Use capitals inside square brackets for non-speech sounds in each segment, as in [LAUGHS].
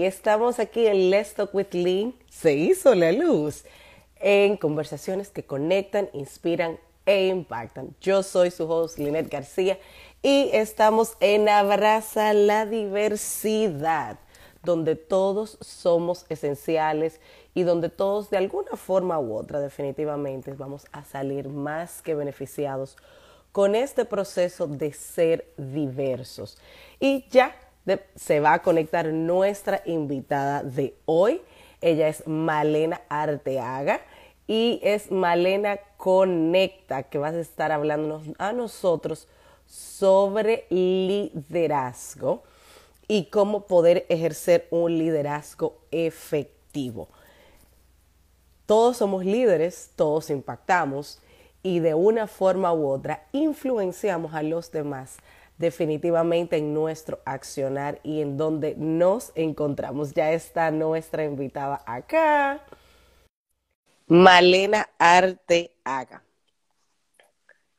Estamos aquí en Let's Talk with Lynn. Se hizo la luz en conversaciones que conectan, inspiran e impactan. Yo soy su host, Lynette García, y estamos en Abraza la Diversidad, donde todos somos esenciales y donde todos de alguna forma u otra definitivamente vamos a salir más que beneficiados con este proceso de ser diversos. Y ya se va a conectar nuestra invitada de hoy. Ella es Malena Arteaga y es Malena Conecta, que vas a estar hablándonos a nosotros sobre liderazgo y cómo poder ejercer un liderazgo efectivo. Todos somos líderes, todos impactamos y de una forma u otra influenciamos a los demás definitivamente en nuestro accionar y en donde nos encontramos. Ya está nuestra invitada acá, Malena Arteaga,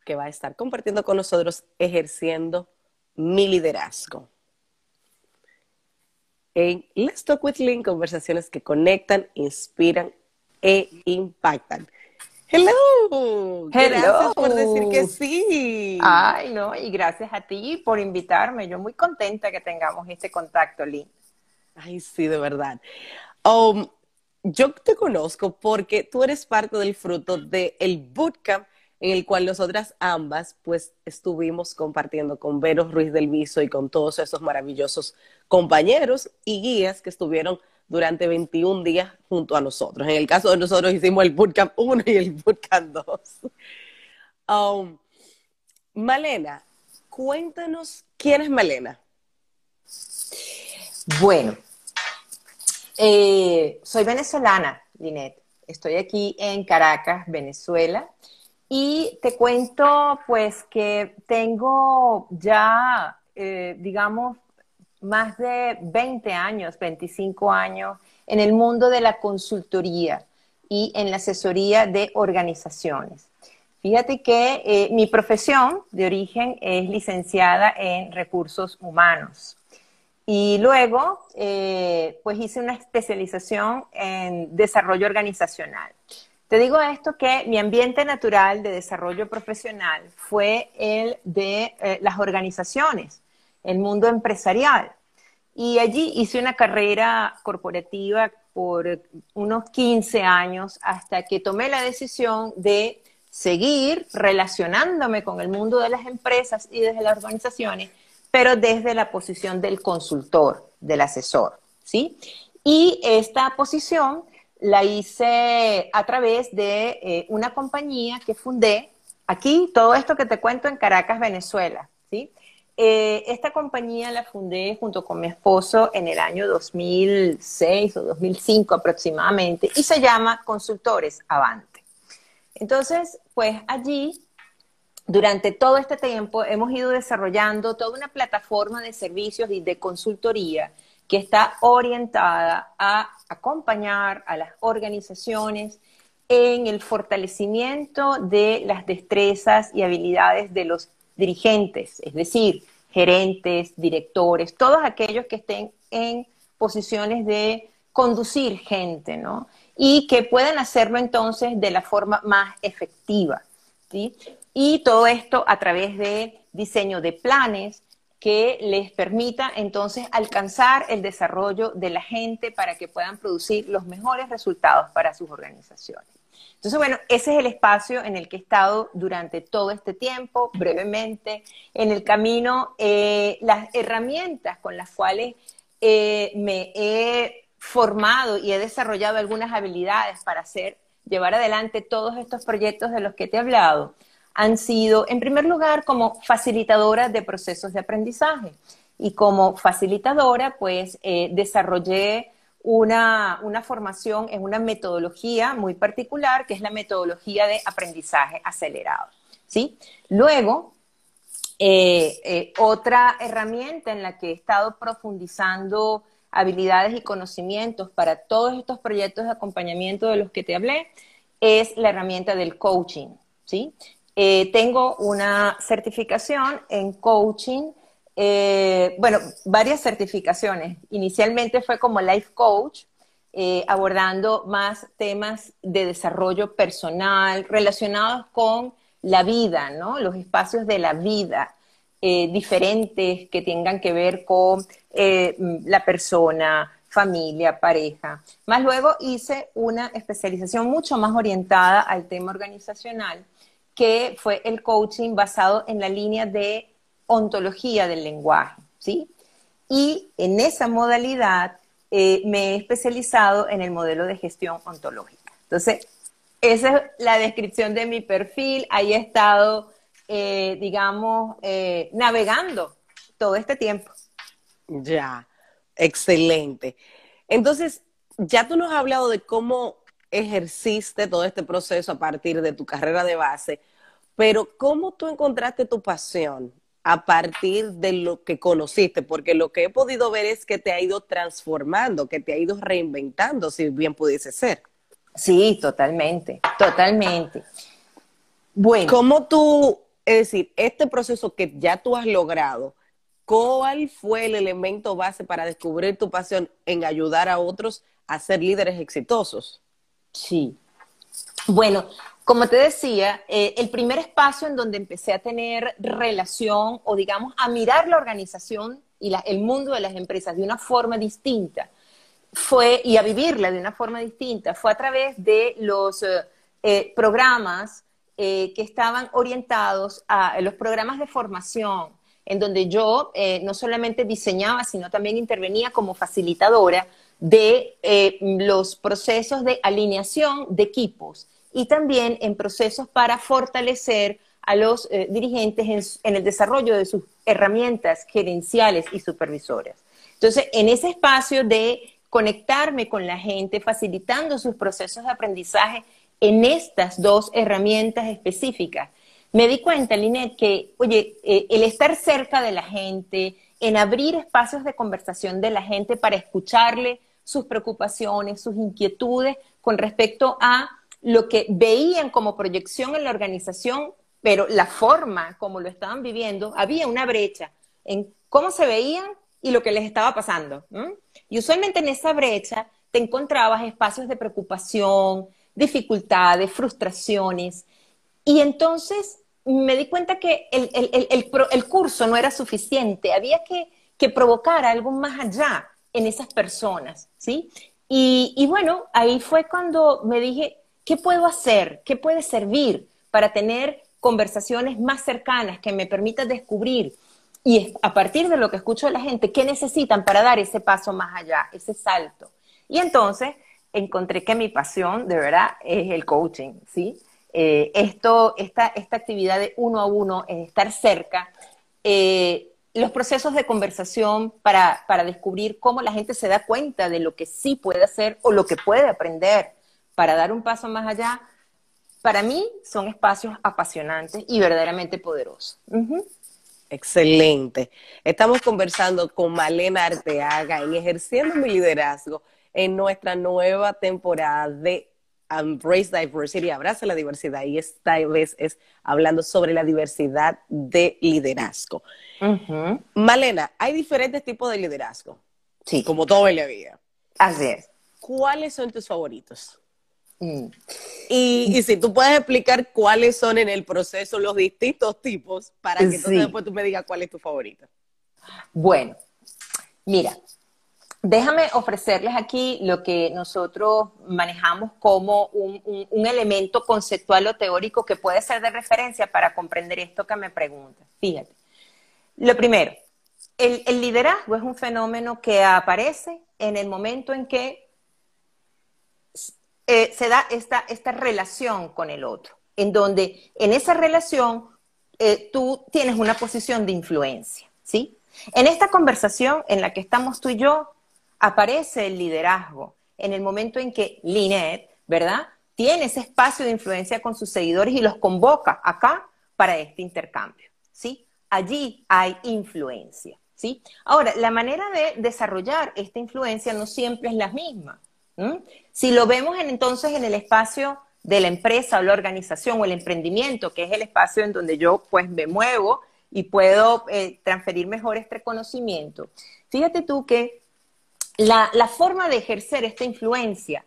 que va a estar compartiendo con nosotros ejerciendo mi liderazgo. En Let's Talk with Lynn, conversaciones que conectan, inspiran e impactan. Hello. Gracias por decir que sí. Ay, no, y gracias a ti por invitarme. Yo muy contenta que tengamos este contacto, Lynn. Ay, sí, de verdad. Um, yo te conozco porque tú eres parte del fruto del el bootcamp en el cual nosotras ambas pues estuvimos compartiendo con Vero Ruiz del Viso y con todos esos maravillosos compañeros y guías que estuvieron durante 21 días junto a nosotros. En el caso de nosotros hicimos el Bootcamp 1 y el Bootcamp 2. Um, Malena, cuéntanos quién es Malena. Bueno, eh, soy venezolana, Linet. Estoy aquí en Caracas, Venezuela. Y te cuento, pues, que tengo ya, eh, digamos, más de 20 años, 25 años en el mundo de la consultoría y en la asesoría de organizaciones. Fíjate que eh, mi profesión de origen es licenciada en recursos humanos y luego eh, pues hice una especialización en desarrollo organizacional. Te digo esto que mi ambiente natural de desarrollo profesional fue el de eh, las organizaciones el mundo empresarial. Y allí hice una carrera corporativa por unos 15 años hasta que tomé la decisión de seguir relacionándome con el mundo de las empresas y desde las organizaciones, pero desde la posición del consultor, del asesor, ¿sí? Y esta posición la hice a través de eh, una compañía que fundé aquí, todo esto que te cuento en Caracas, Venezuela, ¿sí? Eh, esta compañía la fundé junto con mi esposo en el año 2006 o 2005 aproximadamente y se llama Consultores Avante. Entonces, pues allí, durante todo este tiempo, hemos ido desarrollando toda una plataforma de servicios y de consultoría que está orientada a acompañar a las organizaciones en el fortalecimiento de las destrezas y habilidades de los dirigentes, es decir, gerentes, directores, todos aquellos que estén en posiciones de conducir gente, ¿no? Y que puedan hacerlo entonces de la forma más efectiva, ¿sí? Y todo esto a través de diseño de planes que les permita entonces alcanzar el desarrollo de la gente para que puedan producir los mejores resultados para sus organizaciones. Entonces, bueno, ese es el espacio en el que he estado durante todo este tiempo, brevemente, en el camino, eh, las herramientas con las cuales eh, me he formado y he desarrollado algunas habilidades para hacer, llevar adelante todos estos proyectos de los que te he hablado, han sido, en primer lugar, como facilitadora de procesos de aprendizaje. Y como facilitadora, pues, eh, desarrollé una, formación en una metodología muy particular, que es la metodología de aprendizaje acelerado. ¿sí? Luego, eh, eh, otra herramienta en la que he estado profundizando habilidades y conocimientos para todos estos proyectos de acompañamiento de los que te hablé es la herramienta del coaching. ¿sí? Eh, tengo una certificación en coaching eh, bueno, varias certificaciones. Inicialmente fue como life coach, eh, abordando más temas de desarrollo personal relacionados con la vida, ¿no? Los espacios de la vida eh, diferentes que tengan que ver con la persona, familia, pareja. Más luego hice una especialización mucho más orientada al tema organizacional, que fue el coaching basado en la línea de ontología del lenguaje, ¿sí? Y en esa modalidad eh, me he especializado en el modelo de gestión ontológica. Entonces, esa es la descripción de mi perfil. Ahí he estado, eh, digamos, eh, navegando todo este tiempo. Ya, excelente. Entonces, ya tú nos has hablado de cómo ejerciste todo este proceso a partir de tu carrera de base, pero ¿cómo tú encontraste tu pasión? A partir de lo que conociste, porque lo que he podido ver es que te ha ido transformando, que te ha ido reinventando, si bien pudiese ser. Sí, totalmente, totalmente. Bueno. ¿Cómo tú, es decir, este proceso que ya tú has logrado, cuál fue el elemento base para descubrir tu pasión en ayudar a otros a ser líderes exitosos? Sí. Bueno, como te decía, eh, el primer espacio en donde empecé a tener relación o digamos a mirar la organización y el mundo de las empresas de una forma distinta fue, y a vivirla de una forma distinta, fue a través de los eh, eh, programas que estaban orientados a los programas de formación, en donde yo no solamente diseñaba, sino también intervenía como facilitadora de los procesos de alineación de equipos y también en procesos para fortalecer a los eh, dirigentes en, el desarrollo de sus herramientas gerenciales y supervisoras. Entonces, en ese espacio de conectarme con la gente, facilitando sus procesos de aprendizaje en estas dos herramientas específicas, me di cuenta, Linet, que, oye, eh, el estar cerca de la gente, en abrir espacios de conversación de la gente para escucharle sus preocupaciones, sus inquietudes con respecto a lo que veían como proyección en la organización, pero la forma como lo estaban viviendo, había una brecha en cómo se veían y lo que les estaba pasando. Y usualmente en esa brecha te encontrabas espacios de preocupación, dificultades, frustraciones. Y entonces me di cuenta que el, curso no era suficiente, había que, provocar algo más allá en esas personas, ¿sí? Y, y bueno, ahí fue cuando me dije, ¿Qué puedo hacer? ¿Qué puede servir para tener conversaciones más cercanas que me permitan descubrir y a partir de lo que escucho de la gente, qué necesitan para dar ese paso más allá, ese salto? Y entonces encontré que mi pasión de verdad es el coaching, ¿sí? Eh, esto, esta, esta actividad de uno a uno, es estar cerca, eh, los procesos de conversación para, para descubrir cómo la gente se da cuenta de lo que sí puede hacer o lo que puede aprender para dar un paso más allá, para mí son espacios apasionantes y verdaderamente poderosos. Excelente. Estamos conversando con Malena Arteaga en Ejerciendo mi Liderazgo en nuestra nueva temporada de Embrace Diversity, abraza la diversidad, y esta vez es hablando sobre la diversidad de liderazgo. Malena, hay diferentes tipos de liderazgo. Sí. Como todo en la vida. Así es. ¿Cuáles son tus favoritos? Mm. Y, si tú puedes explicar cuáles son en el proceso los distintos tipos para que entonces después tú me digas cuál es tu favorita. Bueno, mira, déjame ofrecerles aquí lo que nosotros manejamos como un, elemento conceptual o teórico que puede ser de referencia para comprender esto que me preguntas. Fíjate. Lo primero, el liderazgo es un fenómeno que aparece en el momento en que eh, se da esta, esta relación con el otro, en donde en esa relación eh, tú tienes una posición de influencia, ¿sí? En esta conversación en la que estamos tú y yo, aparece el liderazgo en el momento en que Linet, ¿verdad? Tiene ese espacio de influencia con sus seguidores y los convoca acá para este intercambio, ¿sí? Allí hay influencia, ¿sí? Ahora, la manera de desarrollar esta influencia no siempre es la misma. Si lo vemos entonces en el espacio de la empresa o la organización o el emprendimiento, que es el espacio en donde yo pues me muevo y puedo eh, transferir mejor este conocimiento. Fíjate tú que la, la forma de ejercer esta influencia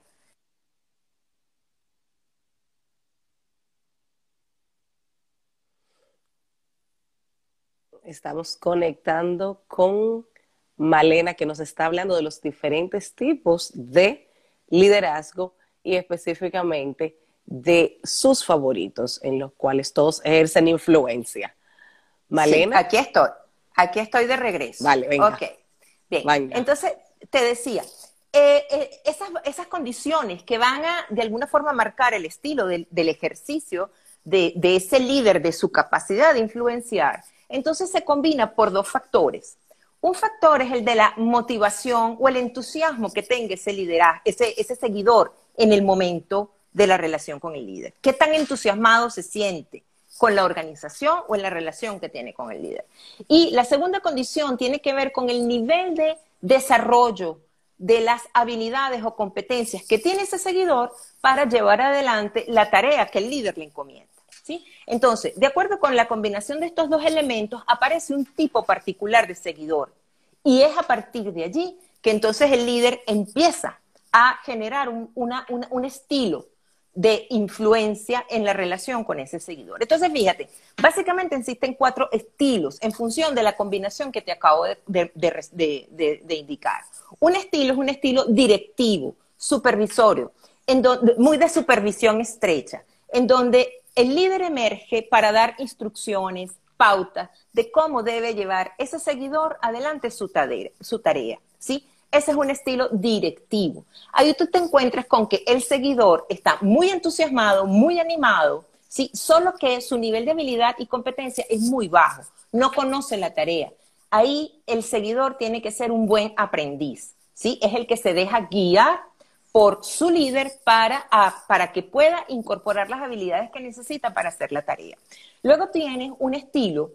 Estamos conectando con Malena, que nos está hablando de los diferentes tipos de liderazgo y específicamente de sus favoritos, en los cuales todos ejercen influencia. Malena. aquí estoy, aquí estoy de regreso. Vale, venga. Ok, bien. Entonces, te decía, eh, eh, esas, condiciones que van a, de alguna forma, marcar el estilo del, ejercicio de, de ese líder, de su capacidad de influenciar, entonces se combina por dos factores. Un factor es el de la motivación o el entusiasmo que tenga ese liderazgo, ese, ese seguidor en el momento de la relación con el líder. ¿Qué tan entusiasmado se siente con la organización o en la relación que tiene con el líder? Y la segunda condición tiene que ver con el nivel de desarrollo de las habilidades o competencias que tiene ese seguidor para llevar adelante la tarea que el líder le encomienda. Entonces, de acuerdo con la combinación de estos dos elementos, aparece un tipo particular de seguidor. Y es a partir de allí que entonces el líder empieza a generar un, estilo de influencia en la relación con ese seguidor. Entonces, fíjate, básicamente existen cuatro estilos en función de la combinación que te acabo de, indicar. Un estilo es un estilo directivo, supervisorio, muy de supervisión estrecha, en donde el líder emerge para dar instrucciones, pautas de cómo debe llevar ese seguidor adelante su tarea, su tarea, ¿sí? Ese es un estilo directivo. Ahí tú te encuentras con que el seguidor está muy entusiasmado, muy animado, ¿sí? Solo que su nivel de habilidad y competencia es muy bajo, no conoce la tarea. Ahí el seguidor tiene que ser un buen aprendiz, ¿sí? Es el que se deja guiar por su líder para, para que pueda incorporar las habilidades que necesita para hacer la tarea. Luego tienes un estilo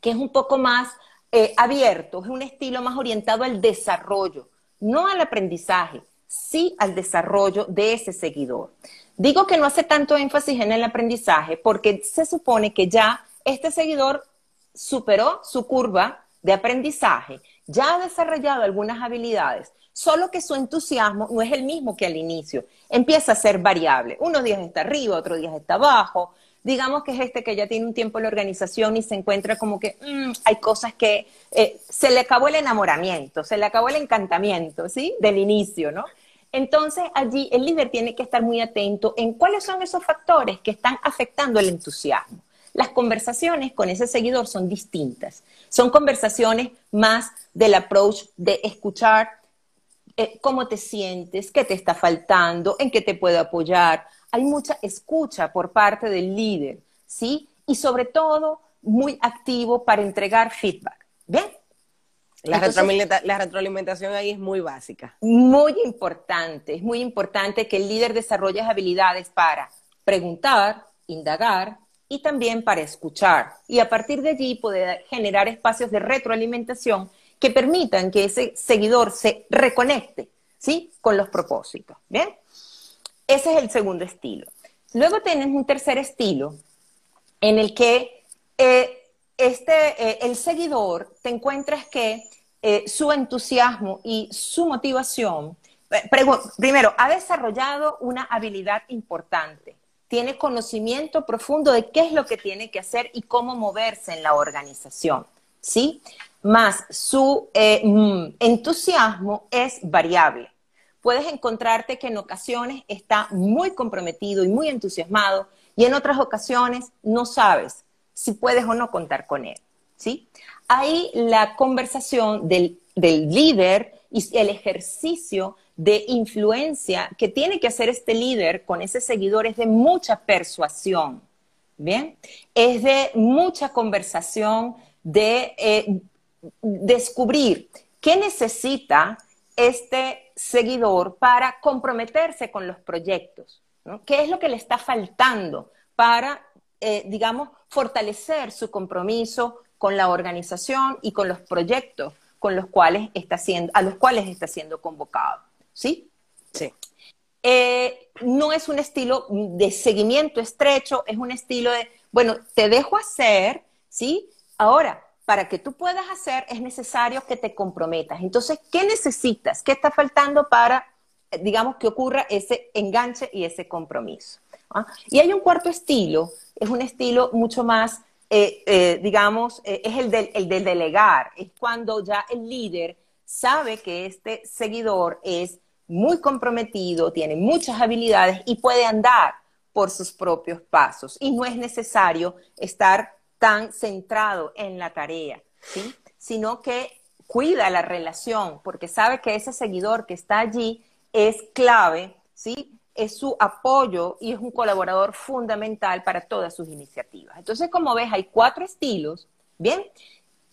que es un poco más eh, abierto, es un estilo más orientado al desarrollo, no al aprendizaje, sí al desarrollo de ese seguidor. Digo que no hace tanto énfasis en el aprendizaje porque se supone que ya este seguidor superó su curva de aprendizaje, ya ha desarrollado algunas habilidades, solo que su entusiasmo no es el mismo que al inicio. Empieza a ser variable. Unos días está arriba, otros días está abajo. Digamos que es este que ya tiene un tiempo en la organización y se encuentra como que mm, hay cosas que eh, se le acabó el enamoramiento, se le acabó el encantamiento, ¿sí? Del inicio, ¿no? Entonces allí el líder tiene que estar muy atento en cuáles son esos factores que están afectando el entusiasmo. Las conversaciones con ese seguidor son distintas. Son conversaciones más del approach de escuchar, eh, cómo te sientes, qué te está faltando, en qué te puedo apoyar. Hay mucha escucha por parte del líder, ¿sí? Y sobre todo, muy activo para entregar feedback. ¿Bien? La, la, retroalimentación ahí es muy básica. Muy importante, es muy importante que el líder desarrolle habilidades para preguntar, indagar y también para escuchar. Y a partir de allí poder generar espacios de retroalimentación que permitan que ese seguidor se reconecte, ¿sí? Con los propósitos, ¿bien? Ese es el segundo estilo. Luego tienes un tercer estilo en el que eh, este, eh, el seguidor te encuentras que eh, su entusiasmo y su motivación, primero, ha desarrollado una habilidad importante, tiene conocimiento profundo de qué es lo que tiene que hacer y cómo moverse en la organización, ¿sí? Más su eh, mm, entusiasmo es variable. Puedes encontrarte que en ocasiones está muy comprometido y muy entusiasmado y en otras ocasiones no sabes si puedes o no contar con él. ¿sí? Ahí la conversación del, del líder y el ejercicio de influencia que tiene que hacer este líder con ese seguidor es de mucha persuasión. Bien, es de mucha conversación, de eh, descubrir qué necesita este seguidor para comprometerse con los proyectos, ¿Qué es lo que le está faltando para, eh, digamos, fortalecer su compromiso con la organización y con los proyectos con los cuales está siendo, a los cuales está siendo convocado? ¿Sí? Sí. Eh, no es un estilo de seguimiento estrecho, es un estilo de, bueno, te dejo hacer, ¿sí? Ahora, para que tú puedas hacer es necesario que te comprometas. Entonces, ¿qué necesitas? ¿Qué está faltando para, eh, digamos, que ocurra ese enganche y ese compromiso? ¿Ah? Y hay un cuarto estilo, es un estilo mucho más, eh, eh, digamos, es el del, el del delegar, es cuando ya el líder sabe que este seguidor es muy comprometido, tiene muchas habilidades y puede andar por sus propios pasos. Y no es necesario estar tan centrado en la tarea, sino que cuida la relación, porque sabe que ese seguidor que está allí es clave, ¿sí? es su apoyo y es un colaborador fundamental para todas sus iniciativas. Entonces, como ves, hay cuatro estilos, ¿bien?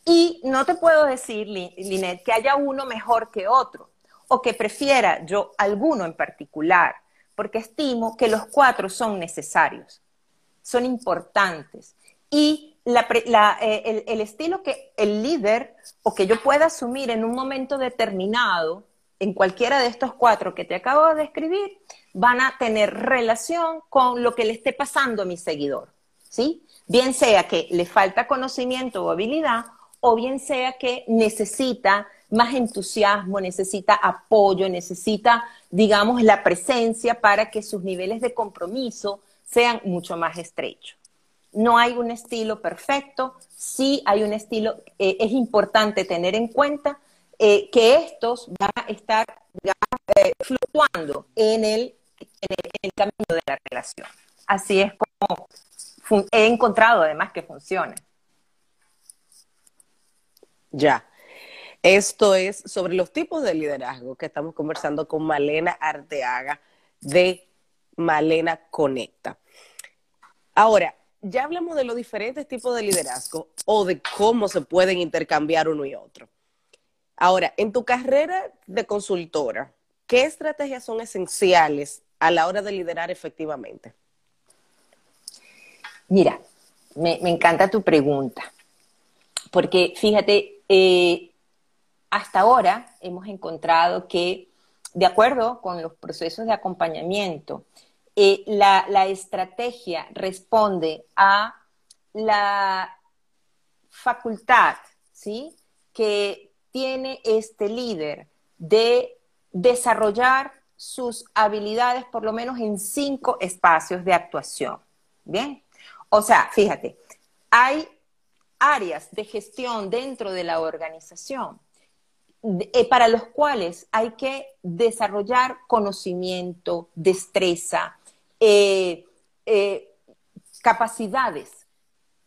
Y no te puedo decir, Linet, que haya uno mejor que otro o que prefiera yo alguno en particular, porque estimo que los cuatro son necesarios, son importantes. Y eh, el, estilo que el líder o que yo pueda asumir en un momento determinado, en cualquiera de estos cuatro que te acabo de describir, van a tener relación con lo que le esté pasando a mi seguidor, ¿sí? Bien sea que le falta conocimiento o habilidad, o bien sea que necesita más entusiasmo, necesita apoyo, necesita, digamos, la presencia para que sus niveles de compromiso sean mucho más estrechos. No hay un estilo perfecto, sí hay un estilo, eh, es importante tener en cuenta eh, que estos van a estar eh, fluctuando en el, en el camino de la relación. Así es como he encontrado además que funciona. Ya. Esto es sobre los tipos de liderazgo que estamos conversando con Malena Arteaga de Malena Conecta. Ahora, ya hablamos de los diferentes tipos de liderazgo o de cómo se pueden intercambiar uno y otro. Ahora, en tu carrera de consultora, ¿qué estrategias son esenciales a la hora de liderar efectivamente? Mira, me, encanta tu pregunta, porque fíjate, eh, hasta ahora hemos encontrado que, de acuerdo con los procesos de acompañamiento, eh, la, estrategia responde a la facultad ¿sí? que tiene este líder de desarrollar sus habilidades por lo menos en cinco espacios de actuación. Bien, o sea, fíjate, hay áreas de gestión dentro de la organización eh, para los cuales hay que desarrollar conocimiento, destreza, eh, eh, capacidades,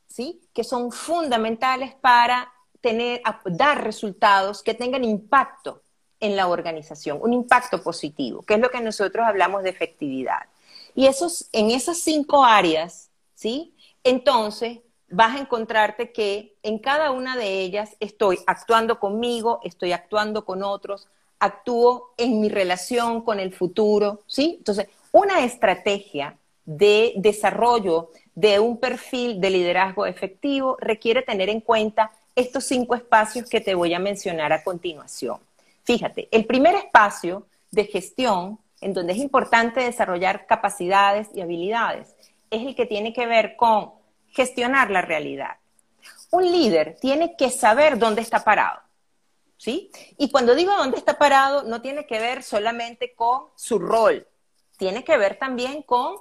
¿sí? Que son fundamentales para tener, dar resultados que tengan impacto en la organización, un impacto positivo, que es lo que nosotros hablamos de efectividad. Y esos, en esas cinco áreas, ¿sí? Entonces, vas a encontrarte que en cada una de ellas estoy actuando conmigo, estoy actuando con otros, actúo en mi relación con el futuro, ¿sí? Entonces, una estrategia de desarrollo de un perfil de liderazgo efectivo requiere tener en cuenta estos cinco espacios que te voy a mencionar a continuación. Fíjate, el primer espacio de gestión, en donde es importante desarrollar capacidades y habilidades, es el que tiene que ver con gestionar la realidad. Un líder tiene que saber dónde está parado. ¿Sí? Y cuando digo dónde está parado, no tiene que ver solamente con su rol, tiene que ver también con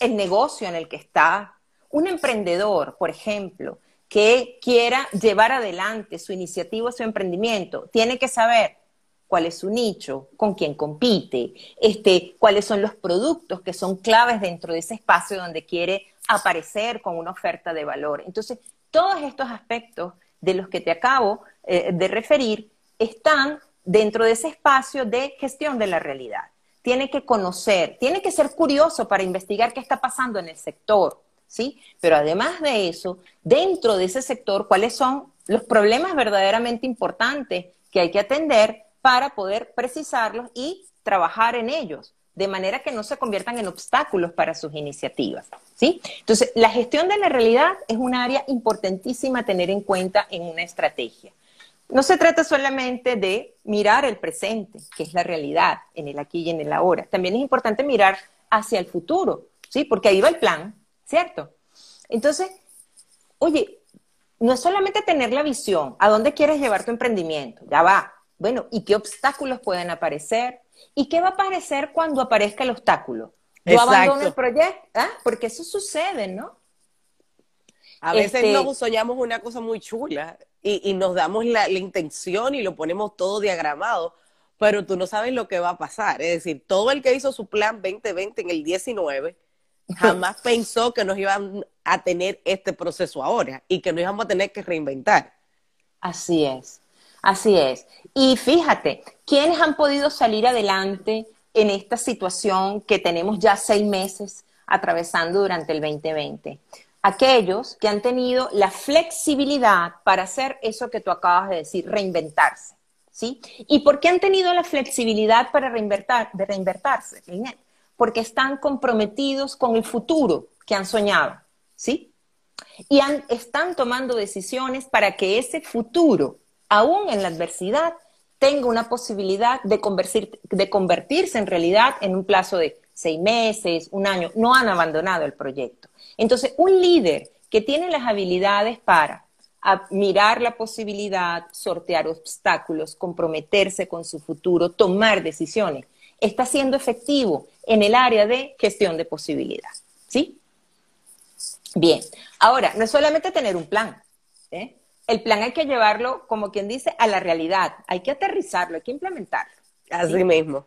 el negocio en el que está. Un emprendedor, por ejemplo, que quiera llevar adelante su iniciativa, su emprendimiento, tiene que saber cuál es su nicho, con quién compite, este, cuáles son los productos que son claves dentro de ese espacio donde quiere aparecer con una oferta de valor. Entonces, todos estos aspectos de los que te acabo eh, de referir están dentro de ese espacio de gestión de la realidad. Tiene que conocer, tiene que ser curioso para investigar qué está pasando en el sector, ¿sí? Pero además de eso, dentro de ese sector, cuáles son los problemas verdaderamente importantes que hay que atender para poder precisarlos y trabajar en ellos de manera que no se conviertan en obstáculos para sus iniciativas. ¿sí? Entonces, la gestión de la realidad es un área importantísima a tener en cuenta en una estrategia. No se trata solamente de mirar el presente, que es la realidad, en el aquí y en el ahora. También es importante mirar hacia el futuro, ¿sí? Porque ahí va el plan, ¿cierto? Entonces, oye, no es solamente tener la visión, ¿a dónde quieres llevar tu emprendimiento? Ya va. Bueno, ¿y qué obstáculos pueden aparecer? ¿Y qué va a aparecer cuando aparezca el obstáculo? Yo abandono el proyecto, ¿ah? porque eso sucede, ¿no? A veces este nos soñamos una cosa muy chula y, nos damos la, intención y lo ponemos todo diagramado, pero tú no sabes lo que va a pasar. Es decir, todo el que hizo su plan 2020 en el 19 [LAUGHS] jamás pensó que nos iban a tener este proceso ahora y que nos íbamos a tener que reinventar. Así es, así es. Y fíjate, ¿quiénes han podido salir adelante en esta situación que tenemos ya seis meses atravesando durante el 2020? Aquellos que han tenido la flexibilidad para hacer eso que tú acabas de decir, reinventarse. ¿sí? ¿Y por qué han tenido la flexibilidad para reinvertir, de reinvertirse? Porque están comprometidos con el futuro que han soñado. ¿sí? Y están tomando decisiones para que ese futuro, aún en la adversidad, tenga una posibilidad de, de convertirse en realidad en un plazo de seis meses, un año. No han abandonado el proyecto. Entonces, un líder que tiene las habilidades para mirar la posibilidad, sortear obstáculos, comprometerse con su futuro, tomar decisiones, está siendo efectivo en el área de gestión de posibilidad. ¿Sí? Bien, ahora, no es solamente tener un plan. ¿eh? El plan hay que llevarlo, como quien dice, a la realidad. Hay que aterrizarlo, hay que implementarlo. Así mismo.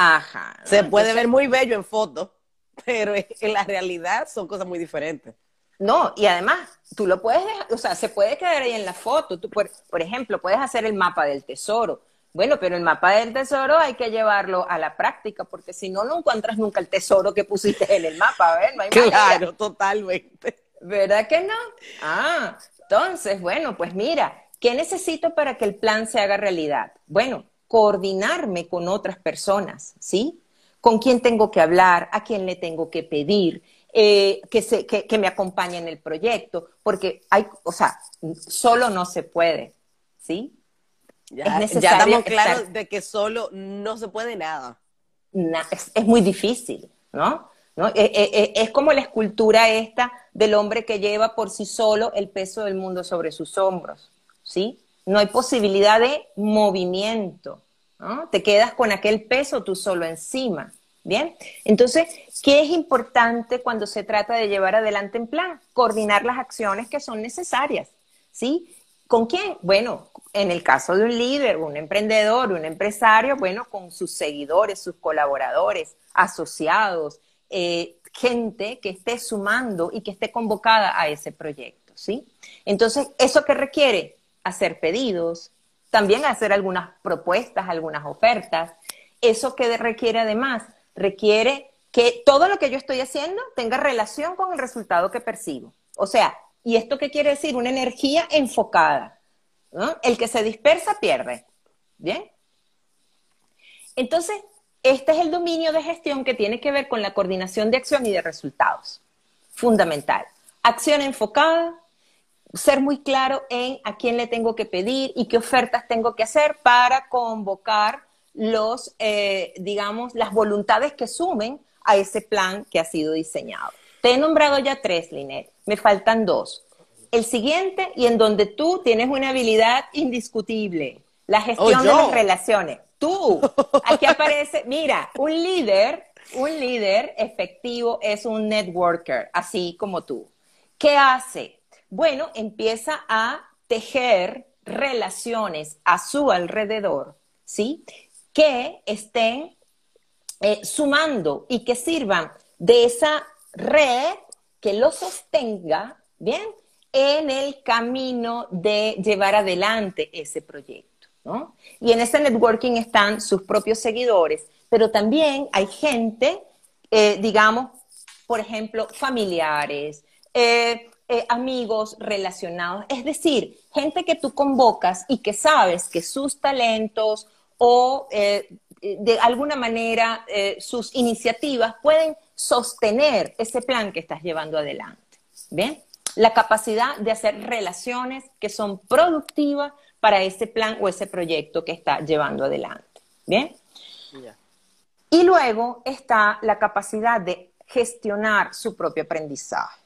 Ajá. Se puede ver muy bello en fotos [LAUGHS] pero en la realidad son cosas muy diferentes. No, y además, tú lo puedes dejar, o sea, se puede quedar ahí en la foto. Tú, por, ejemplo, puedes hacer el mapa del tesoro. Bueno, pero el mapa del tesoro hay que llevarlo a la práctica, porque si no, no encuentras nunca el tesoro que pusiste en el mapa, ¿ves? No hay claro, totalmente. ¿Verdad que no? Ah, entonces, bueno, pues mira, ¿qué necesito para que el plan se haga realidad? Bueno, coordinarme con otras personas, ¿sí? con quién tengo que hablar, a quién le tengo que pedir, eh, que, se, que, me acompañe en el proyecto, porque hay, o sea, solo no se puede, ¿sí? Ya, es necesario ya estamos claros de que solo no se puede nada. es, muy difícil, ¿no? ¿No? Eh, eh, es como la escultura esta del hombre que lleva por sí solo el peso del mundo sobre sus hombros, ¿sí? No hay posibilidad de movimiento. Te quedas con aquel peso tú solo encima. Bien, entonces, ¿qué es importante cuando se trata de llevar adelante en plan? Coordinar las acciones que son necesarias, ¿sí? ¿Con quién? Bueno, en el caso de un líder, un emprendedor, un empresario, bueno, con sus seguidores, sus colaboradores, asociados, eh, gente que esté sumando y que esté convocada a ese proyecto, ¿sí? Entonces, ¿eso qué requiere? Hacer pedidos, también hacer algunas propuestas, algunas ofertas. Eso que requiere además, requiere que todo lo que yo estoy haciendo tenga relación con el resultado que percibo. O sea, ¿y esto qué quiere decir? Una energía enfocada. El que se dispersa pierde. ¿Bien? Entonces, este es el dominio de gestión que tiene que ver con la coordinación de acción y de resultados. Fundamental. Acción enfocada, ser muy claro en a quién le tengo que pedir y qué ofertas tengo que hacer para convocar los, eh, digamos, las voluntades que sumen a ese plan que ha sido diseñado. Te he nombrado ya tres, Linet. Me faltan dos. El siguiente, y en donde tú tienes una habilidad indiscutible, la gestión de las relaciones. Tú, aquí aparece, mira, un líder, un líder efectivo es un networker, así como tú. ¿Qué hace? Bueno, empieza a tejer relaciones a su alrededor, ¿sí? Que estén eh, sumando y que sirvan de esa red que lo sostenga, ¿bien? En el camino de llevar adelante ese proyecto, ¿no? Y en ese networking están sus propios seguidores, pero también hay gente, eh, digamos, por ejemplo, familiares, eh, eh, amigos relacionados, es decir, gente que tú convocas y que sabes que sus talentos o eh, de alguna manera eh, sus iniciativas pueden sostener ese plan que estás llevando adelante. ¿Bien? La capacidad de hacer relaciones que son productivas para ese plan o ese proyecto que está llevando adelante. ¿Bien? Y luego está la capacidad de gestionar su propio aprendizaje.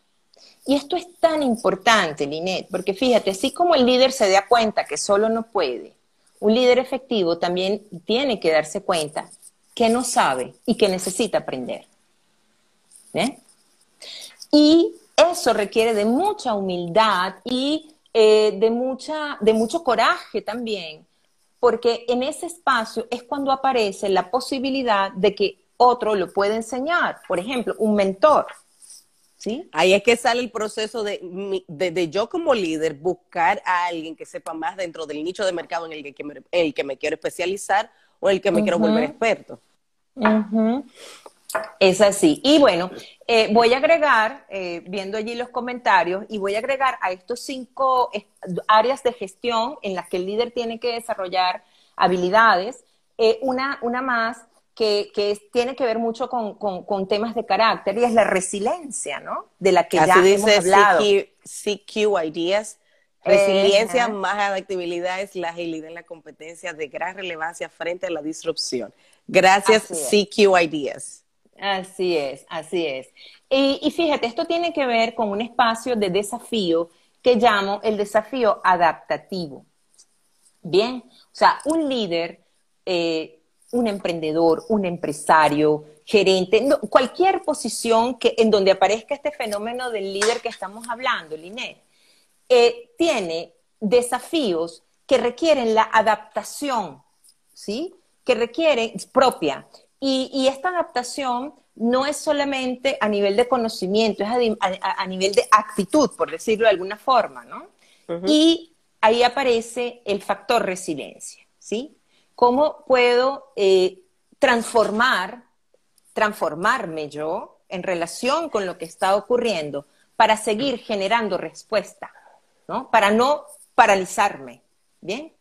Y esto es tan importante, Linet, porque fíjate, así como el líder se da cuenta que solo no puede, un líder efectivo también tiene que darse cuenta que no sabe y que necesita aprender. ¿Eh? Y eso requiere de mucha humildad y eh, de, mucha, de mucho coraje también, porque en ese espacio es cuando aparece la posibilidad de que otro lo pueda enseñar. Por ejemplo, un mentor. ¿Sí? Ahí es que sale el proceso de, de, yo como líder buscar a alguien que sepa más dentro del nicho de mercado en el que, me, el que me quiero especializar o el que me quiero volver experto. Es así. Y bueno, eh, voy a agregar, eh, viendo allí los comentarios, y voy a agregar a estos cinco áreas de gestión en las que el líder tiene que desarrollar habilidades, eh, una, una más que, tiene que ver mucho con, temas de carácter y es la resiliencia, ¿no? De la que ya hemos hablado. CQ, Ideas. Resiliencia más adaptabilidad es la agilidad en la competencia de gran relevancia frente a la disrupción. Gracias, CQ Ideas. Así es, así es. Y, y, fíjate, esto tiene que ver con un espacio de desafío que llamo el desafío adaptativo. Bien, o sea, un líder eh, un emprendedor, un empresario, gerente, cualquier posición que, en donde aparezca este fenómeno del líder que estamos hablando, Linet, eh, tiene desafíos que requieren la adaptación, ¿sí? Que requieren propia. Y, esta adaptación no es solamente a nivel de conocimiento, es a, nivel de actitud, por decirlo de alguna forma, ¿no? Y ahí aparece el factor resiliencia, ¿sí? ¿Cómo puedo eh, transformar, transformarme yo en relación con lo que está ocurriendo para seguir generando respuesta, ¿no? Para no paralizarme, ¿bien?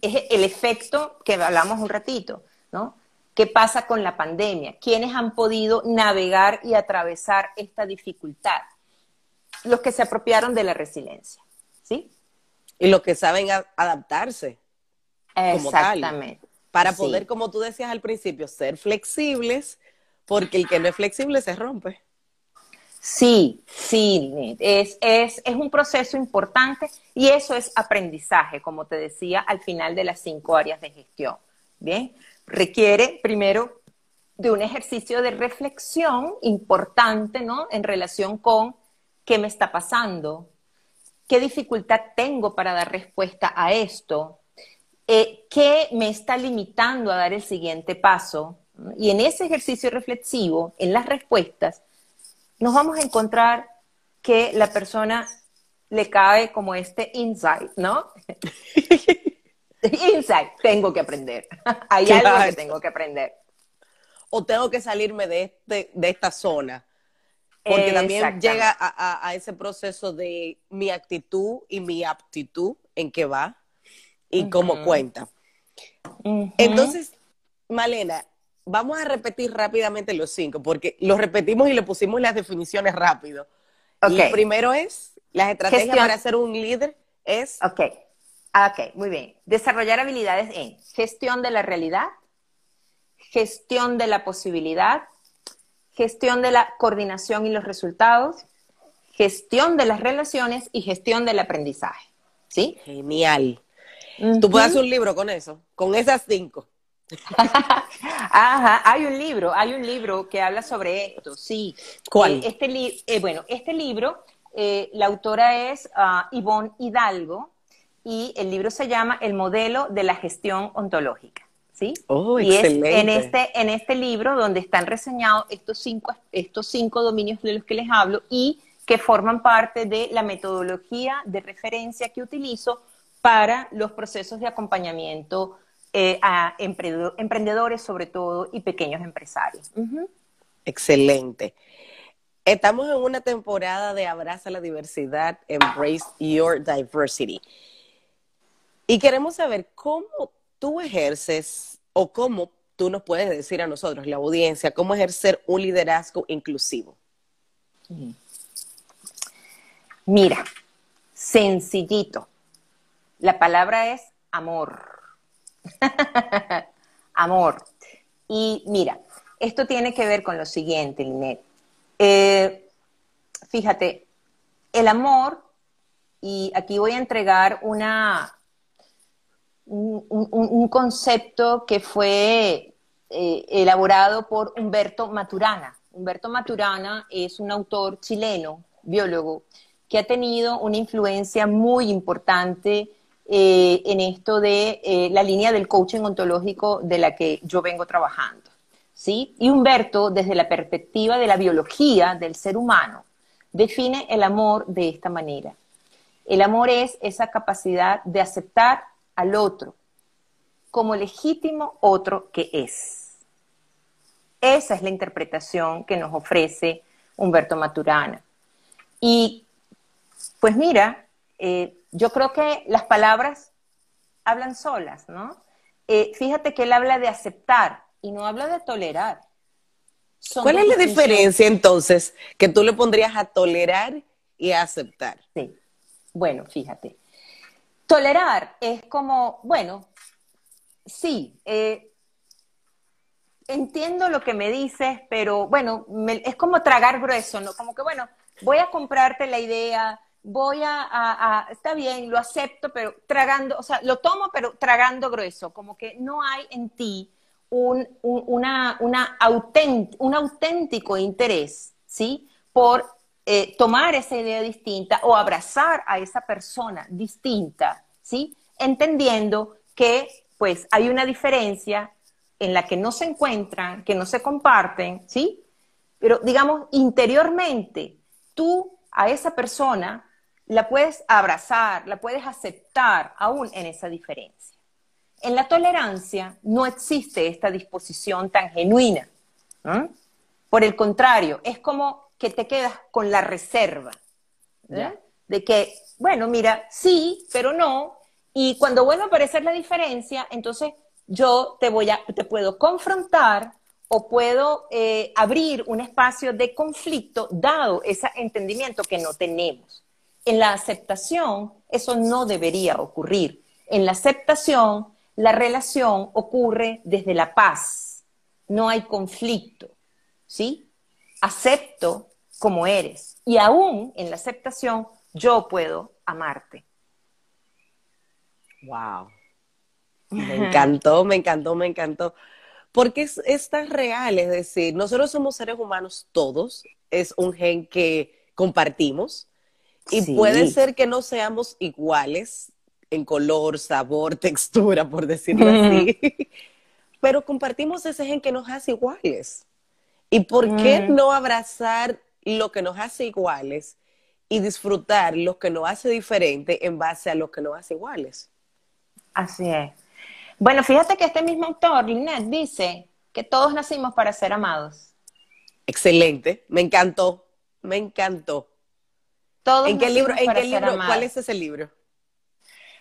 Es el efecto que hablamos un ratito, ¿no? ¿Qué pasa con la pandemia? ¿Quiénes han podido navegar y atravesar esta dificultad? Los que se apropiaron de la resiliencia, ¿sí? Y los que saben adaptarse. Exactamente. para poder, como tú decías al principio, ser flexibles, porque el que no es flexible se rompe. Sí, sí, es, es, es, un proceso importante y eso es aprendizaje, como te decía, al final de las cinco áreas de gestión. Bien, requiere primero de un ejercicio de reflexión importante, ¿no? En relación con qué me está pasando, qué dificultad tengo para dar respuesta a esto, eh, qué me está limitando a dar el siguiente paso. Y en ese ejercicio reflexivo, en las respuestas, nos vamos a encontrar que la persona le cae como este insight, ¿no? [LAUGHS] insight, tengo que aprender. [LAUGHS] Hay algo que tengo que aprender. O tengo que salirme de, este, de esta zona. Porque también llega a, ese proceso de mi actitud y mi aptitud en qué va y cómo cuenta. Entonces, Malena, vamos a repetir rápidamente los cinco, porque los repetimos y le pusimos las definiciones rápido. Okay. primero es, las estrategias para ser un líder es... Ok, ah, ok, muy bien. Desarrollar habilidades en gestión de la realidad, gestión de la posibilidad, gestión de la coordinación y los resultados, gestión de las relaciones y gestión del aprendizaje. ¿Sí? Genial. Tú puedes hacer un libro con eso, con esas cinco. [LAUGHS] Ajá, hay un libro, hay un libro que habla sobre esto, sí. ¿Cuál? Eh, este eh, bueno, este libro, eh, la autora es uh, Ivonne Hidalgo y el libro se llama El modelo de la gestión ontológica. ¿Sí? Oh, y es en este, en este libro donde están reseñados estos cinco, estos cinco dominios de los que les hablo y que forman parte de la metodología de referencia que utilizo para los procesos de acompañamiento eh, a emprendedores sobre todo y pequeños empresarios. Excelente. Estamos en una temporada de Abraza la diversidad, Embrace Your Diversity. Y queremos saber cómo tú ejerces o cómo tú nos puedes decir a nosotros, la audiencia, cómo ejercer un liderazgo inclusivo. Mira, sencillito. La palabra es amor. [LAUGHS] amor. Y mira, esto tiene que ver con lo siguiente, Linet. Eh, fíjate, el amor, y aquí voy a entregar una, un, concepto que fue eh, elaborado por Humberto Maturana. Humberto Maturana es un autor chileno, biólogo, que ha tenido una influencia muy importante eh, en esto de eh, la línea del coaching ontológico de la que yo vengo trabajando. ¿sí? Y Humberto, desde la perspectiva de la biología del ser humano, define el amor de esta manera. El amor es esa capacidad de aceptar al otro como legítimo otro que es. Esa es la interpretación que nos ofrece Humberto Maturana. Y pues mira, eh, yo creo que las palabras hablan solas, ¿no? Eh, fíjate que él habla de aceptar y no habla de tolerar. ¿Cuál es la diferencia entonces que tú le pondrías a tolerar y a aceptar? Sí. Bueno, fíjate. Tolerar es como, bueno, sí, eh, entiendo lo que me dices, pero bueno, es como tragar grueso, ¿no? Como que, bueno, voy a comprarte la idea, voy a, está bien, lo acepto, pero tragando, o sea, lo tomo, pero tragando grueso, como que no hay en ti un, una, una un auténtico interés, ¿sí? Por eh, tomar esa idea distinta o abrazar a esa persona distinta, ¿sí? Entendiendo que, pues, hay una diferencia en la que no se encuentran, que no se comparten, ¿sí? Pero, digamos, interiormente, tú a esa persona la puedes abrazar, la puedes aceptar aún en esa diferencia. En la tolerancia no existe esta disposición tan genuina. Por el contrario, es como que te quedas con la reserva. De que, bueno, mira, sí, pero no. Y cuando vuelve a aparecer la diferencia, entonces yo te voy a, te puedo confrontar o puedo eh, abrir un espacio de conflicto dado ese entendimiento que no tenemos. En la aceptación, eso no debería ocurrir. En la aceptación, la relación ocurre desde la paz. No hay conflicto. ¿Sí? Acepto como eres. Y aún en la aceptación, yo puedo amarte. Wow. [LAUGHS] Me encantó, me encantó, me encantó. Porque es, tan real, es decir, nosotros somos seres humanos todos, es un gen que compartimos y puede ser que no seamos iguales en color, sabor, [LAUGHS] textura, por decirlo así, pero compartimos ese gen que nos hace iguales. ¿Y por qué no abrazar lo que nos hace iguales y disfrutar lo que nos hace diferente en base a lo que nos hace iguales. Así es. Bueno, fíjate que este mismo autor, Lynette, dice que todos nacimos para ser amados. Excelente, me encantó, me encantó. Todos ¿En qué libro? ¿En qué libro? ¿Cuál es ese libro?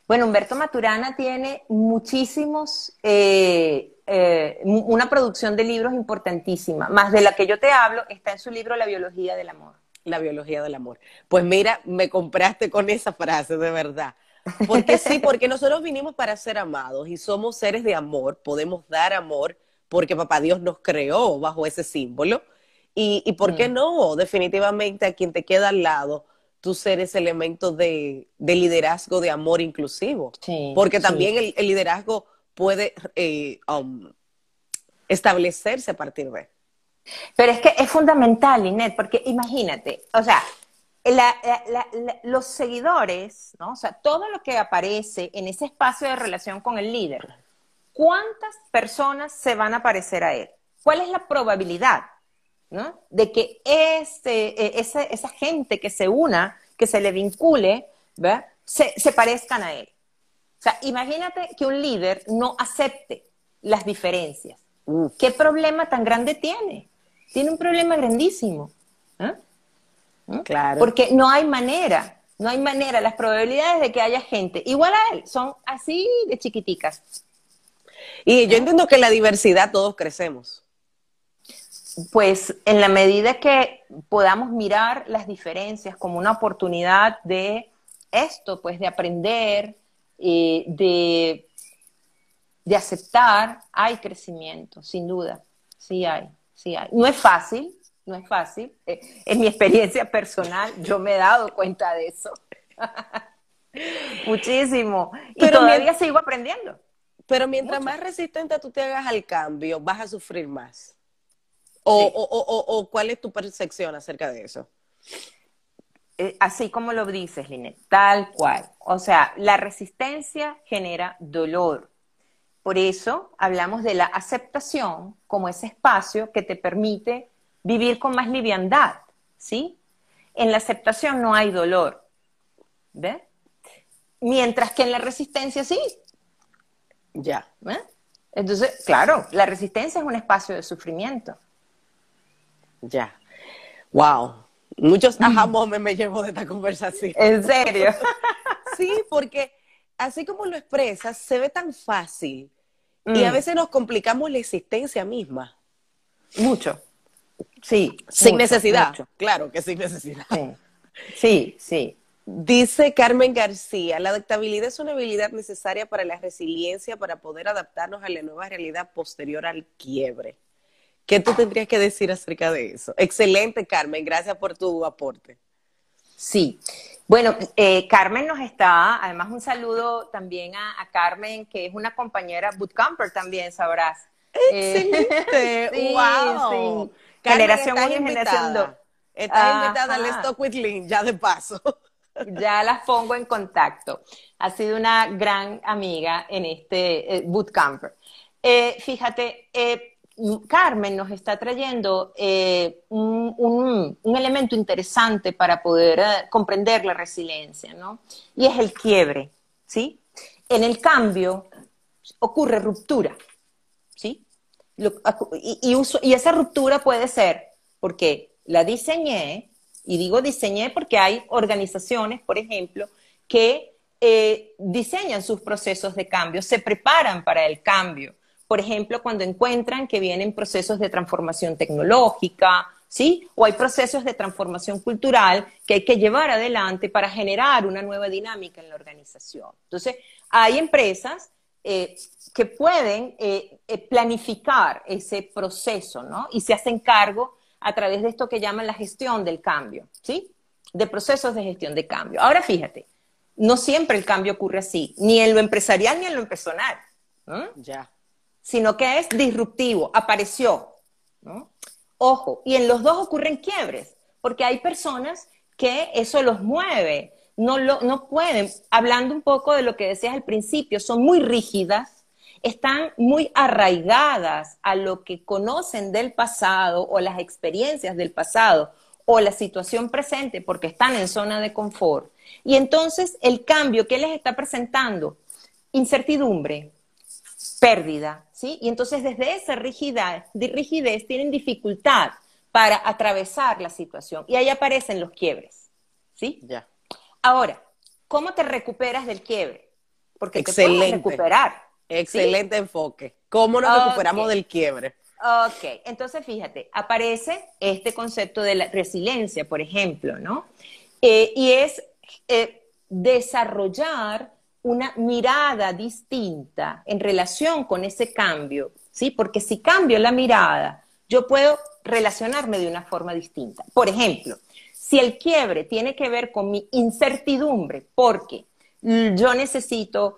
Bueno, Humberto Maturana tiene muchísimos eh, eh, una producción de libros importantísima, más de la que yo te hablo, está en su libro La biología del amor. La biología del amor. Pues mira, me compraste con esa frase, de verdad. Porque sí, porque nosotros vinimos para ser amados y somos seres de amor, podemos dar amor porque papá Dios nos creó bajo ese símbolo. Y, por qué mm. no, definitivamente a quien te queda al lado, tú eres elemento de, liderazgo de amor inclusivo. porque también el, liderazgo puede eh, um, establecerse a partir de. Pero es que es fundamental, Inés, porque imagínate, o sea, los seguidores, ¿no? O sea, todo lo que aparece en ese espacio de relación con el líder, ¿cuántas personas se van a parecer a él? ¿Cuál es la probabilidad ¿no? de que este, e, esa, esa, gente que se una, que se le vincule, Se, se parezcan a él? O sea, imagínate que un líder no acepte las diferencias. ¿Qué problema tan grande tiene? Tiene un problema grandísimo. ¿eh? ¿Eh? Claro. Porque no hay manera, no hay manera. Las probabilidades de que haya gente igual a él son así de chiquiticas. Y yo entiendo que la diversidad todos crecemos. Pues en la medida que podamos mirar las diferencias como una oportunidad de esto, pues de aprender, eh, de, de aceptar, hay crecimiento, sin duda, sí hay, sí hay. No es fácil, no es fácil. Eh, en mi experiencia personal, yo me he dado cuenta de eso. [LAUGHS] Muchísimo. Y todavía sigo aprendiendo. Pero mientras más resistente tú te hagas al cambio, vas a sufrir más. O, o, cuál es tu percepción acerca de eso? Eh, así como lo dices, Linet, tal cual. O sea, la resistencia genera dolor. Por eso hablamos de la aceptación como ese espacio que te permite vivir con más liviandad, ¿sí? En la aceptación no hay dolor, ¿ves? Mientras que en la resistencia sí. Ya. Entonces, claro, la resistencia es un espacio de sufrimiento. Ya. Wow. Muchos ajá me llevo de esta conversación. ¿En serio? [LAUGHS] sí, porque así como lo expresas, se ve tan fácil. Y a mm. veces nos complicamos la existencia misma. Mucho. Sí. Sin necesidad. Claro que sin necesidad. Sí, sí. Dice Carmen García, la adaptabilidad es una habilidad necesaria para la resiliencia para poder adaptarnos a la nueva realidad posterior al quiebre. ¿Qué tú tendrías que decir acerca de eso? Excelente, Carmen. Gracias por tu aporte. Sí. Bueno, eh, Carmen nos está, además un saludo también a, Carmen, que es una compañera bootcamper también, sabrás. Excelente. [LAUGHS] wow. generación 1 y generación 2. Estás invitada al Stock with Lynn, ya de paso. [LAUGHS] ya las pongo en contacto. Ha sido una gran amiga en este eh, bootcamper. Eh, fíjate, eh, Carmen nos está trayendo eh, un, elemento interesante para poder eh, comprender la resiliencia, ¿no? Y es el quiebre, ¿sí? En el cambio ocurre ruptura, ¿sí? y, esa ruptura puede ser porque la diseñé, y digo diseñé porque hay organizaciones, por ejemplo, que eh, diseñan sus procesos de cambio, se preparan para el cambio por ejemplo, cuando encuentran que vienen procesos de transformación tecnológica, ¿sí? O hay procesos de transformación cultural que hay que llevar adelante para generar una nueva dinámica en la organización. Entonces, hay empresas eh, que pueden eh, eh, planificar ese proceso, ¿no? Y se hacen cargo a través de esto que llaman la gestión del cambio, ¿sí? De procesos de gestión de cambio. Ahora fíjate, no siempre el cambio ocurre así, ni en lo empresarial ni en lo personal. Ya sino que es disruptivo, apareció. Ojo, y en los dos ocurren quiebres, porque hay personas que eso los mueve, no, lo, no pueden, hablando un poco de lo que decías al principio, son muy rígidas, están muy arraigadas a lo que conocen del pasado o las experiencias del pasado o la situación presente porque están en zona de confort. Y entonces el cambio que les está presentando, incertidumbre, pérdida, ¿sí? Y entonces desde esa rigidez, rigidez tienen dificultad para atravesar la situación y ahí aparecen los quiebres, ¿sí? Ya. Ahora, ¿cómo te recuperas del quiebre? Porque Excelente. te puedes recuperar. Excelente enfoque. ¿Cómo nos recuperamos del quiebre? Ok, entonces fíjate, aparece este concepto de la resiliencia, por ejemplo, ¿no? Eh, y es eh, desarrollar una mirada distinta en relación con ese cambio, ¿sí? Porque si cambio la mirada, yo puedo relacionarme de una forma distinta. Por ejemplo, si el quiebre tiene que ver con mi incertidumbre, porque yo necesito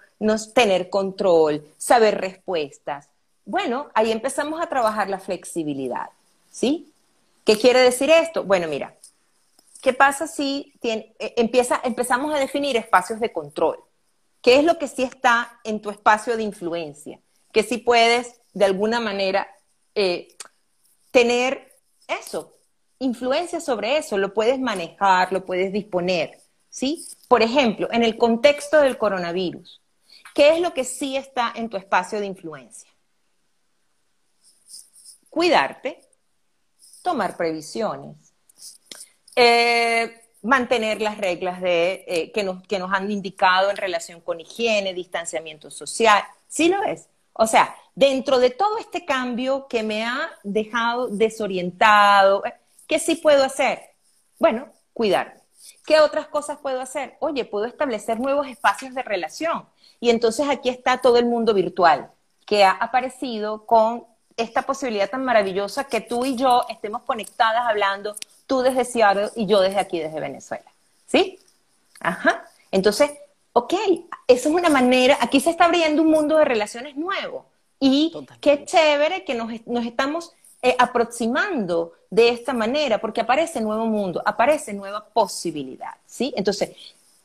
tener control, saber respuestas, bueno, ahí empezamos a trabajar la flexibilidad, ¿sí? ¿Qué quiere decir esto? Bueno, mira, ¿qué pasa si eh, empieza, empezamos a definir espacios de control? ¿Qué es lo que sí está en tu espacio de influencia? Que sí puedes, de alguna manera, eh, tener eso, influencia sobre eso, lo puedes manejar, lo puedes disponer, ¿sí? Por ejemplo, en el contexto del coronavirus, ¿qué es lo que sí está en tu espacio de influencia? Cuidarte, tomar previsiones, eh, mantener las reglas de, eh, que, nos, que nos han indicado en relación con higiene, distanciamiento social. ¿Sí lo es? O sea, dentro de todo este cambio que me ha dejado desorientado, eh, ¿qué sí puedo hacer? Bueno, cuidarme. ¿Qué otras cosas puedo hacer? Oye, puedo establecer nuevos espacios de relación. Y entonces aquí está todo el mundo virtual que ha aparecido con esta posibilidad tan maravillosa que tú y yo estemos conectadas hablando, tú desde Seattle y yo desde aquí, desde Venezuela. ¿Sí? Ajá. Entonces, ok, esa es una manera, aquí se está abriendo un mundo de relaciones nuevo. Y qué chévere que nos, estamos eh, aproximando de esta manera, porque aparece nuevo mundo, aparece nueva posibilidad, ¿sí? Entonces,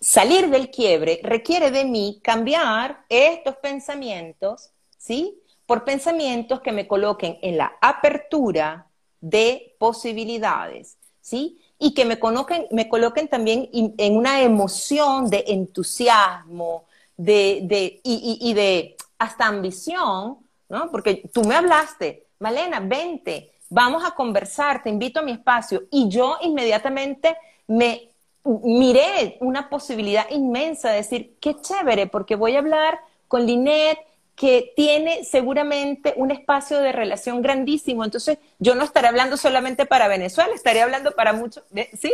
salir del quiebre requiere de mí cambiar estos pensamientos, ¿sí? Por pensamientos que me coloquen en la apertura de posibilidades, ¿sí? Y que me coloquen, me coloquen también en una emoción de entusiasmo, de, de, y, y, y de hasta ambición, ¿no? Porque tú me hablaste, Malena, vente, vamos a conversar, te invito a mi espacio. Y yo inmediatamente me miré una posibilidad inmensa de decir, qué chévere, porque voy a hablar con Linet, que tiene seguramente un espacio de relación grandísimo. Entonces, yo no estaré hablando solamente para Venezuela, estaré hablando para muchos, ¿sí?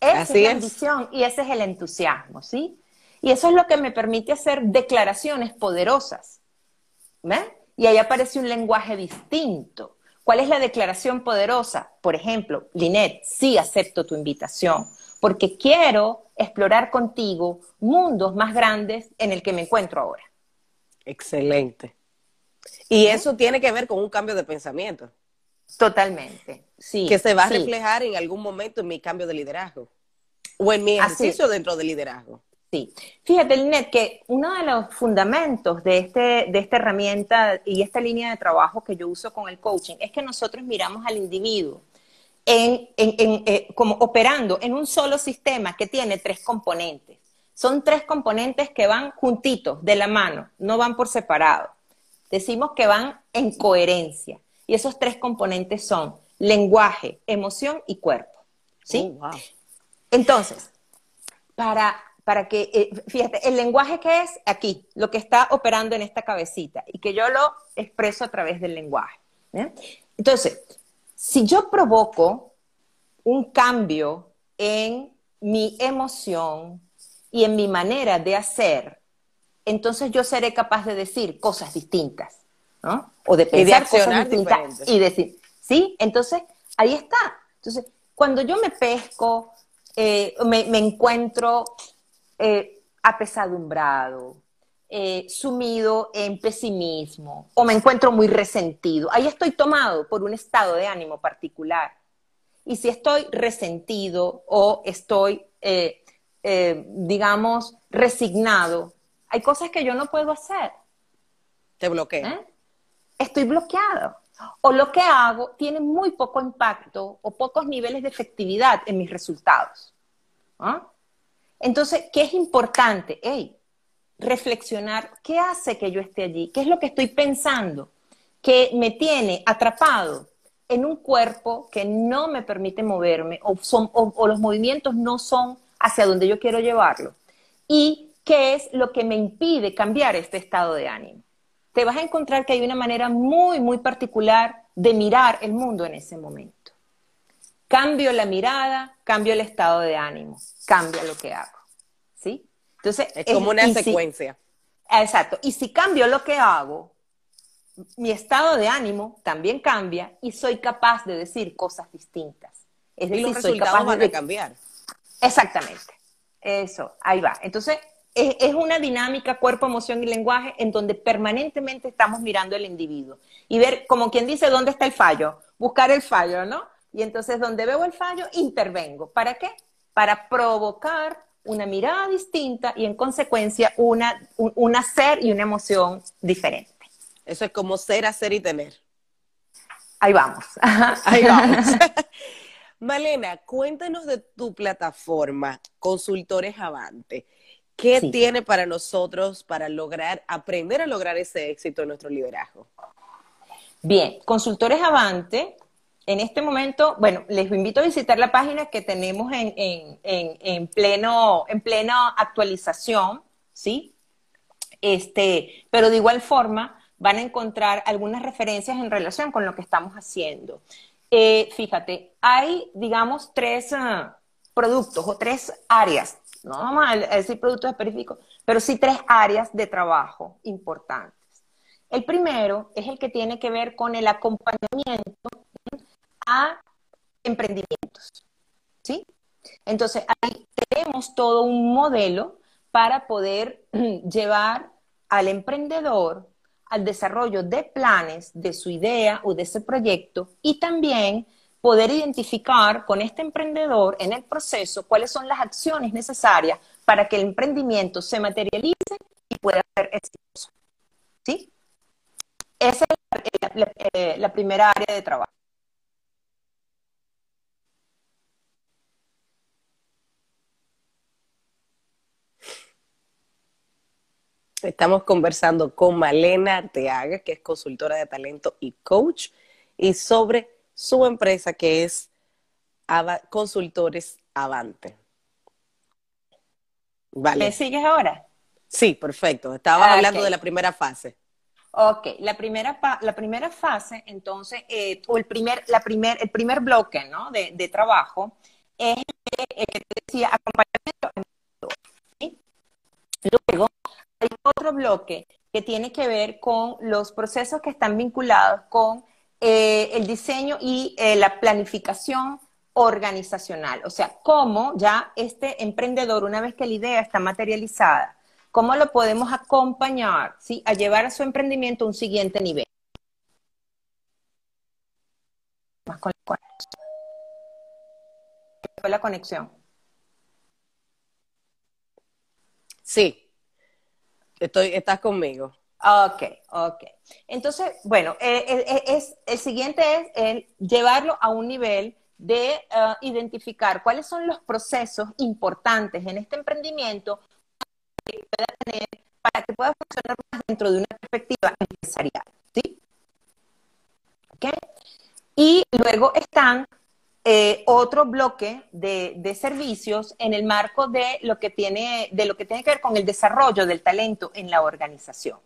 Esa es la ambición y ese es el entusiasmo, ¿sí? Y eso es lo que me permite hacer declaraciones poderosas. ¿Ves? Y ahí aparece un lenguaje distinto. ¿Cuál es la declaración poderosa? Por ejemplo, Linet, sí acepto tu invitación porque quiero explorar contigo mundos más grandes en el que me encuentro ahora. Excelente. Y eso tiene que ver con un cambio de pensamiento. Totalmente, sí. Que se va a reflejar en algún momento en mi cambio de liderazgo o en mi ejercicio dentro del liderazgo. Sí. Fíjate, Linet, que uno de los fundamentos de, este, de esta herramienta y esta línea de trabajo que yo uso con el coaching es que nosotros miramos al individuo en, eh, como operando en un solo sistema que tiene tres componentes. Son tres componentes que van juntitos, de la mano, no van por separado. Decimos que van en coherencia. Y esos tres componentes son lenguaje, emoción y cuerpo. ¿Sí? Oh, Entonces, para, para que, eh, fíjate, el lenguaje que es aquí, lo que está operando en esta cabecita, y que yo lo expreso a través del lenguaje. Entonces, si yo provoco un cambio en mi emoción y en mi manera de hacer, entonces yo seré capaz de decir cosas distintas, ¿no? O de pensar cosas distintas y decir, ¿sí? Entonces, ahí está. Entonces, cuando yo me pesco, eh, me, encuentro eh, apesadumbrado, eh, sumido en pesimismo o me encuentro muy resentido. Ahí estoy tomado por un estado de ánimo particular. Y si estoy resentido o estoy, eh, eh, digamos, resignado, hay cosas que yo no puedo hacer. Te bloqueo. Estoy bloqueado. O lo que hago tiene muy poco impacto o pocos niveles de efectividad en mis resultados. ¿Ah? Entonces, ¿qué es importante? Hey, reflexionar qué hace que yo esté allí, qué es lo que estoy pensando, que me tiene atrapado en un cuerpo que no me permite moverme o, son, o, los movimientos no son hacia donde yo quiero llevarlo. Y qué es lo que me impide cambiar este estado de ánimo. Te vas a encontrar que hay una manera muy, muy particular de mirar el mundo en ese momento. Cambio la mirada, cambio el estado de ánimo, cambia lo que hago. ¿Sí? Entonces, es como una secuencia. exacto. Y si cambio lo que hago, mi estado de ánimo también cambia y soy capaz de decir cosas distintas. Es decir, los soy capaz van de... a cambiar. Exactamente. Eso, ahí va. Entonces, es, es, una dinámica cuerpo, emoción y lenguaje en donde permanentemente estamos mirando al individuo y ver, como quien dice, dónde está el fallo, buscar el fallo, ¿no? Y entonces, donde veo el fallo, intervengo. ¿Para qué? Para provocar una mirada distinta y en consecuencia una, un, hacer y una emoción diferente. Eso es como ser, hacer y tener. Ahí vamos. Ahí vamos. [LAUGHS] Malena, cuéntanos de tu plataforma, Consultores Avante. ¿Qué tiene para nosotros para lograr, aprender a lograr ese éxito en nuestro liderazgo? Bien, Consultores Avante en este momento, bueno, les invito a visitar la página que tenemos en, en, pleno, en plena actualización, ¿sí? Este, pero de igual forma van a encontrar algunas referencias en relación con lo que estamos haciendo. Eh, fíjate, hay, digamos, tres ah, productos o tres áreas, no vamos a decir productos específicos, pero sí tres áreas de trabajo importantes. El primero es el que tiene que ver con el acompañamiento a emprendimientos. ¿Sí? Entonces, ahí tenemos todo un modelo para poder [CLEARS THROAT] llevar al emprendedor al desarrollo de planes de su idea o de ese proyecto y también poder identificar con este emprendedor en el proceso cuáles son las acciones necesarias para que el emprendimiento se materialice y pueda ser exitoso. ¿Sí? Esa es la, eh, la primera área de trabajo. Estamos conversando con Malena Arteaga, que es consultora de talento y coach, y sobre su empresa que es Consultores Avante. Vale. ¿Me sigues ahora? Sí, perfecto. Estaba ah, hablando de la primera fase. Ok, la primera, la primera fase, entonces, eh, o el primer, la primer, el primer bloque ¿no? de, trabajo es el que te decía acompañamiento. ¿sí? Luego, hay otro bloque que tiene que ver con los procesos que están vinculados con eh, el diseño y eh, la planificación organizacional. O sea, cómo ya este emprendedor, una vez que la idea está materializada, cómo lo podemos acompañar ¿sí? a llevar a su emprendimiento a un siguiente nivel. Más con la conexión. Sí, Estoy, estás conmigo. Ok, ok. Entonces, bueno, eh, eh, eh, es, el siguiente es el llevarlo a un nivel de identificar cuáles son los procesos importantes en este emprendimiento para que pueda funcionar más dentro de una perspectiva empresarial. ¿sí? ¿Okay? Y luego están eh, otro bloque de, servicios en el marco de lo, que tiene, de lo que tiene que ver con el desarrollo del talento en la organización.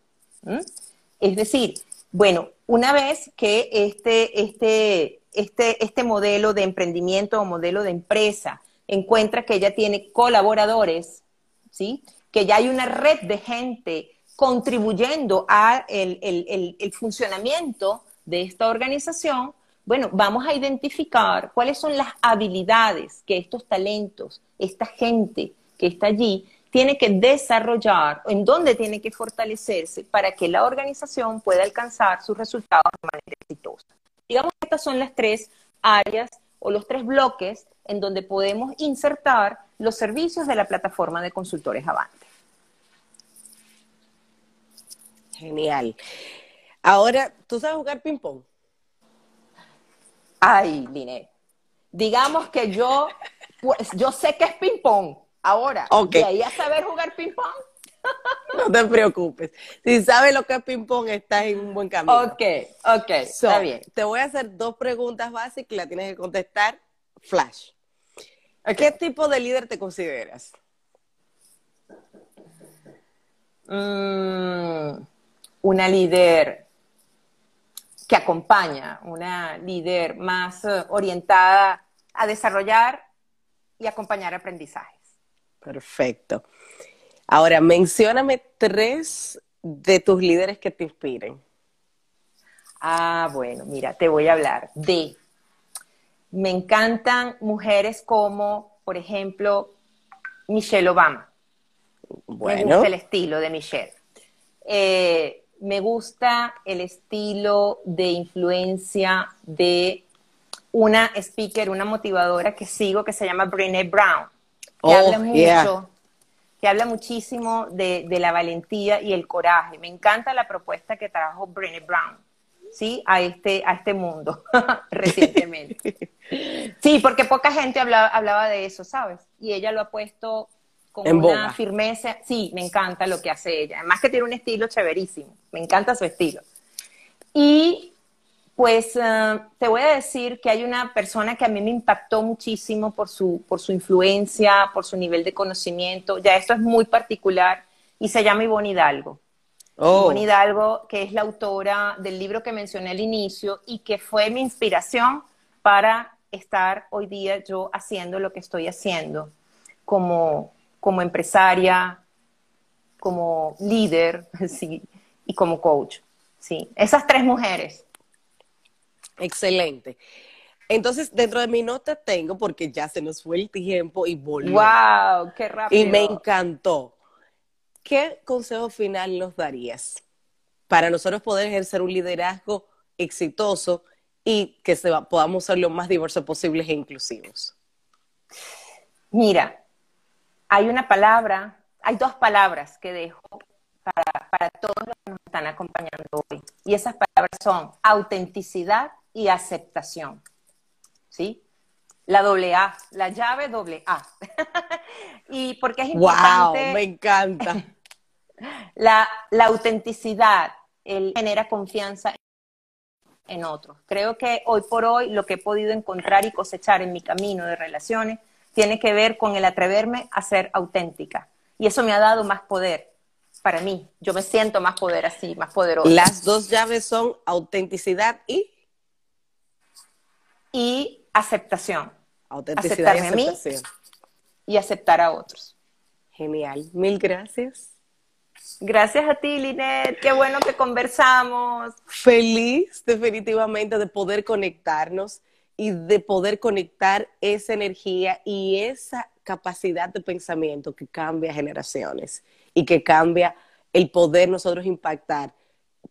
Es decir, bueno, una vez que este, este, este, este modelo de emprendimiento o modelo de empresa encuentra que ya tiene colaboradores, ¿sí? que ya hay una red de gente contribuyendo al el funcionamiento de esta organización, bueno, vamos a identificar cuáles son las habilidades que estos talentos, esta gente que está allí, tiene que desarrollar, en dónde tiene que fortalecerse para que la organización pueda alcanzar sus resultados de manera exitosa. Digamos que estas son las tres áreas o los tres bloques en donde podemos insertar los servicios de la plataforma de consultores Avante. Genial. Ahora, ¿tú sabes jugar ping-pong? Ay, Linet. Digamos que yo, pues, yo sé que es ping-pong. Ahora, ¿de ahí a saber jugar ping-pong? No te preocupes. Si sabes lo que es ping-pong, estás en un buen camino. Ok, ok, está bien. Te voy a hacer dos preguntas básicas y las tienes que contestar flash. ¿Qué tipo de líder te consideras? Mm, una líder que acompaña, una líder más eh, orientada a desarrollar y acompañar aprendizajes. Perfecto. Ahora, mencióname tres de tus líderes que te inspiren. Ah, bueno, mira, te voy a hablar de. Me encantan mujeres como, por ejemplo, Michelle Obama. Bueno. Me gusta el estilo de Michelle. Eh, me gusta el estilo de influencia de una speaker, una motivadora que sigo que se llama Brené Brown, que oh, habla mucho, que habla muchísimo de, la valentía y el coraje. Me encanta la propuesta que trajo Brené Brown, ¿sí? A este, a este mundo [LAUGHS] recientemente. [LAUGHS] Sí, porque poca gente hablaba, hablaba de eso, ¿sabes? Y ella lo ha puesto con una firmeza. Sí, me encanta lo que hace ella. Además que tiene un estilo chéverísimo. Me encanta su estilo. Y pues eh, te voy a decir que hay una persona que a mí me impactó muchísimo por su, por su influencia, por su nivel de conocimiento. Ya esto es muy particular y se llama Ivonne Hidalgo. Oh. Ivonne Hidalgo, que es la autora del libro que mencioné al inicio y que fue mi inspiración para estar hoy día yo haciendo lo que estoy haciendo como, como empresaria, como líder [LAUGHS] sí, y como coach. sí, esas tres mujeres. Excelente. Entonces, dentro de mi nota tengo, porque ya se nos fue el tiempo y volvió. ¡Wow! ¡Qué rápido! Y me encantó. ¿Qué consejo final nos darías para nosotros poder ejercer un liderazgo exitoso y que se podamos ser lo más diversos posibles e inclusivos? Mira, hay una palabra, hay dos palabras que dejo para, para todos los que nos están acompañando hoy. Y esas palabras son autenticidad y aceptación. ¿Sí? La doble A, la llave doble A. [LAUGHS] y porque es importante. ¡Wow! Me encanta. [LAUGHS] la, la autenticidad él genera confianza en otros. Creo que hoy por hoy lo que he podido encontrar y cosechar en mi camino de relaciones tiene que ver con el atreverme a ser auténtica. Y eso me ha dado más poder para mí. Yo me siento más poder así, más poderosa. Las dos llaves son autenticidad y... Y aceptación. Autenticidad y aceptación. A mí y aceptar a otros. Genial. Mil gracias. Gracias a ti, Linet. Qué bueno que conversamos. Feliz definitivamente de poder conectarnos y de poder conectar esa energía y esa capacidad de pensamiento que cambia generaciones y que cambia el poder nosotros impactar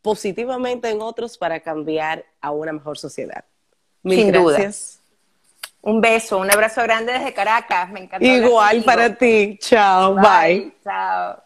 positivamente en otros para cambiar a una mejor sociedad. Mil Sin gracias. Duda. Un beso, un abrazo grande desde Caracas. Me encantó. Igual para ti. Chao. bye. Chao.